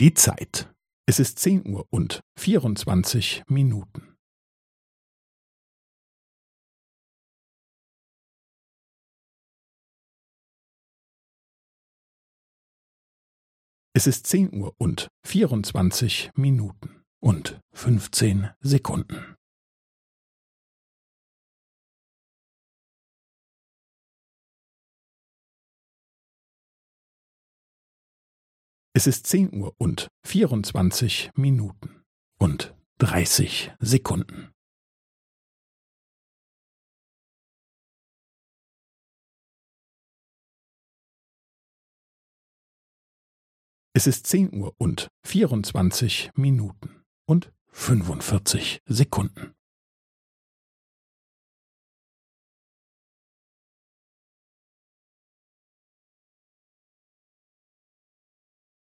Die Zeit. Es ist zehn Uhr und vierundzwanzig Minuten. Es ist zehn Uhr und vierundzwanzig Minuten und fünfzehn Sekunden. Es ist zehn Uhr und vierundzwanzig Minuten und dreißig Sekunden. Es ist zehn Uhr und vierundzwanzig Minuten und fünfundvierzig Sekunden.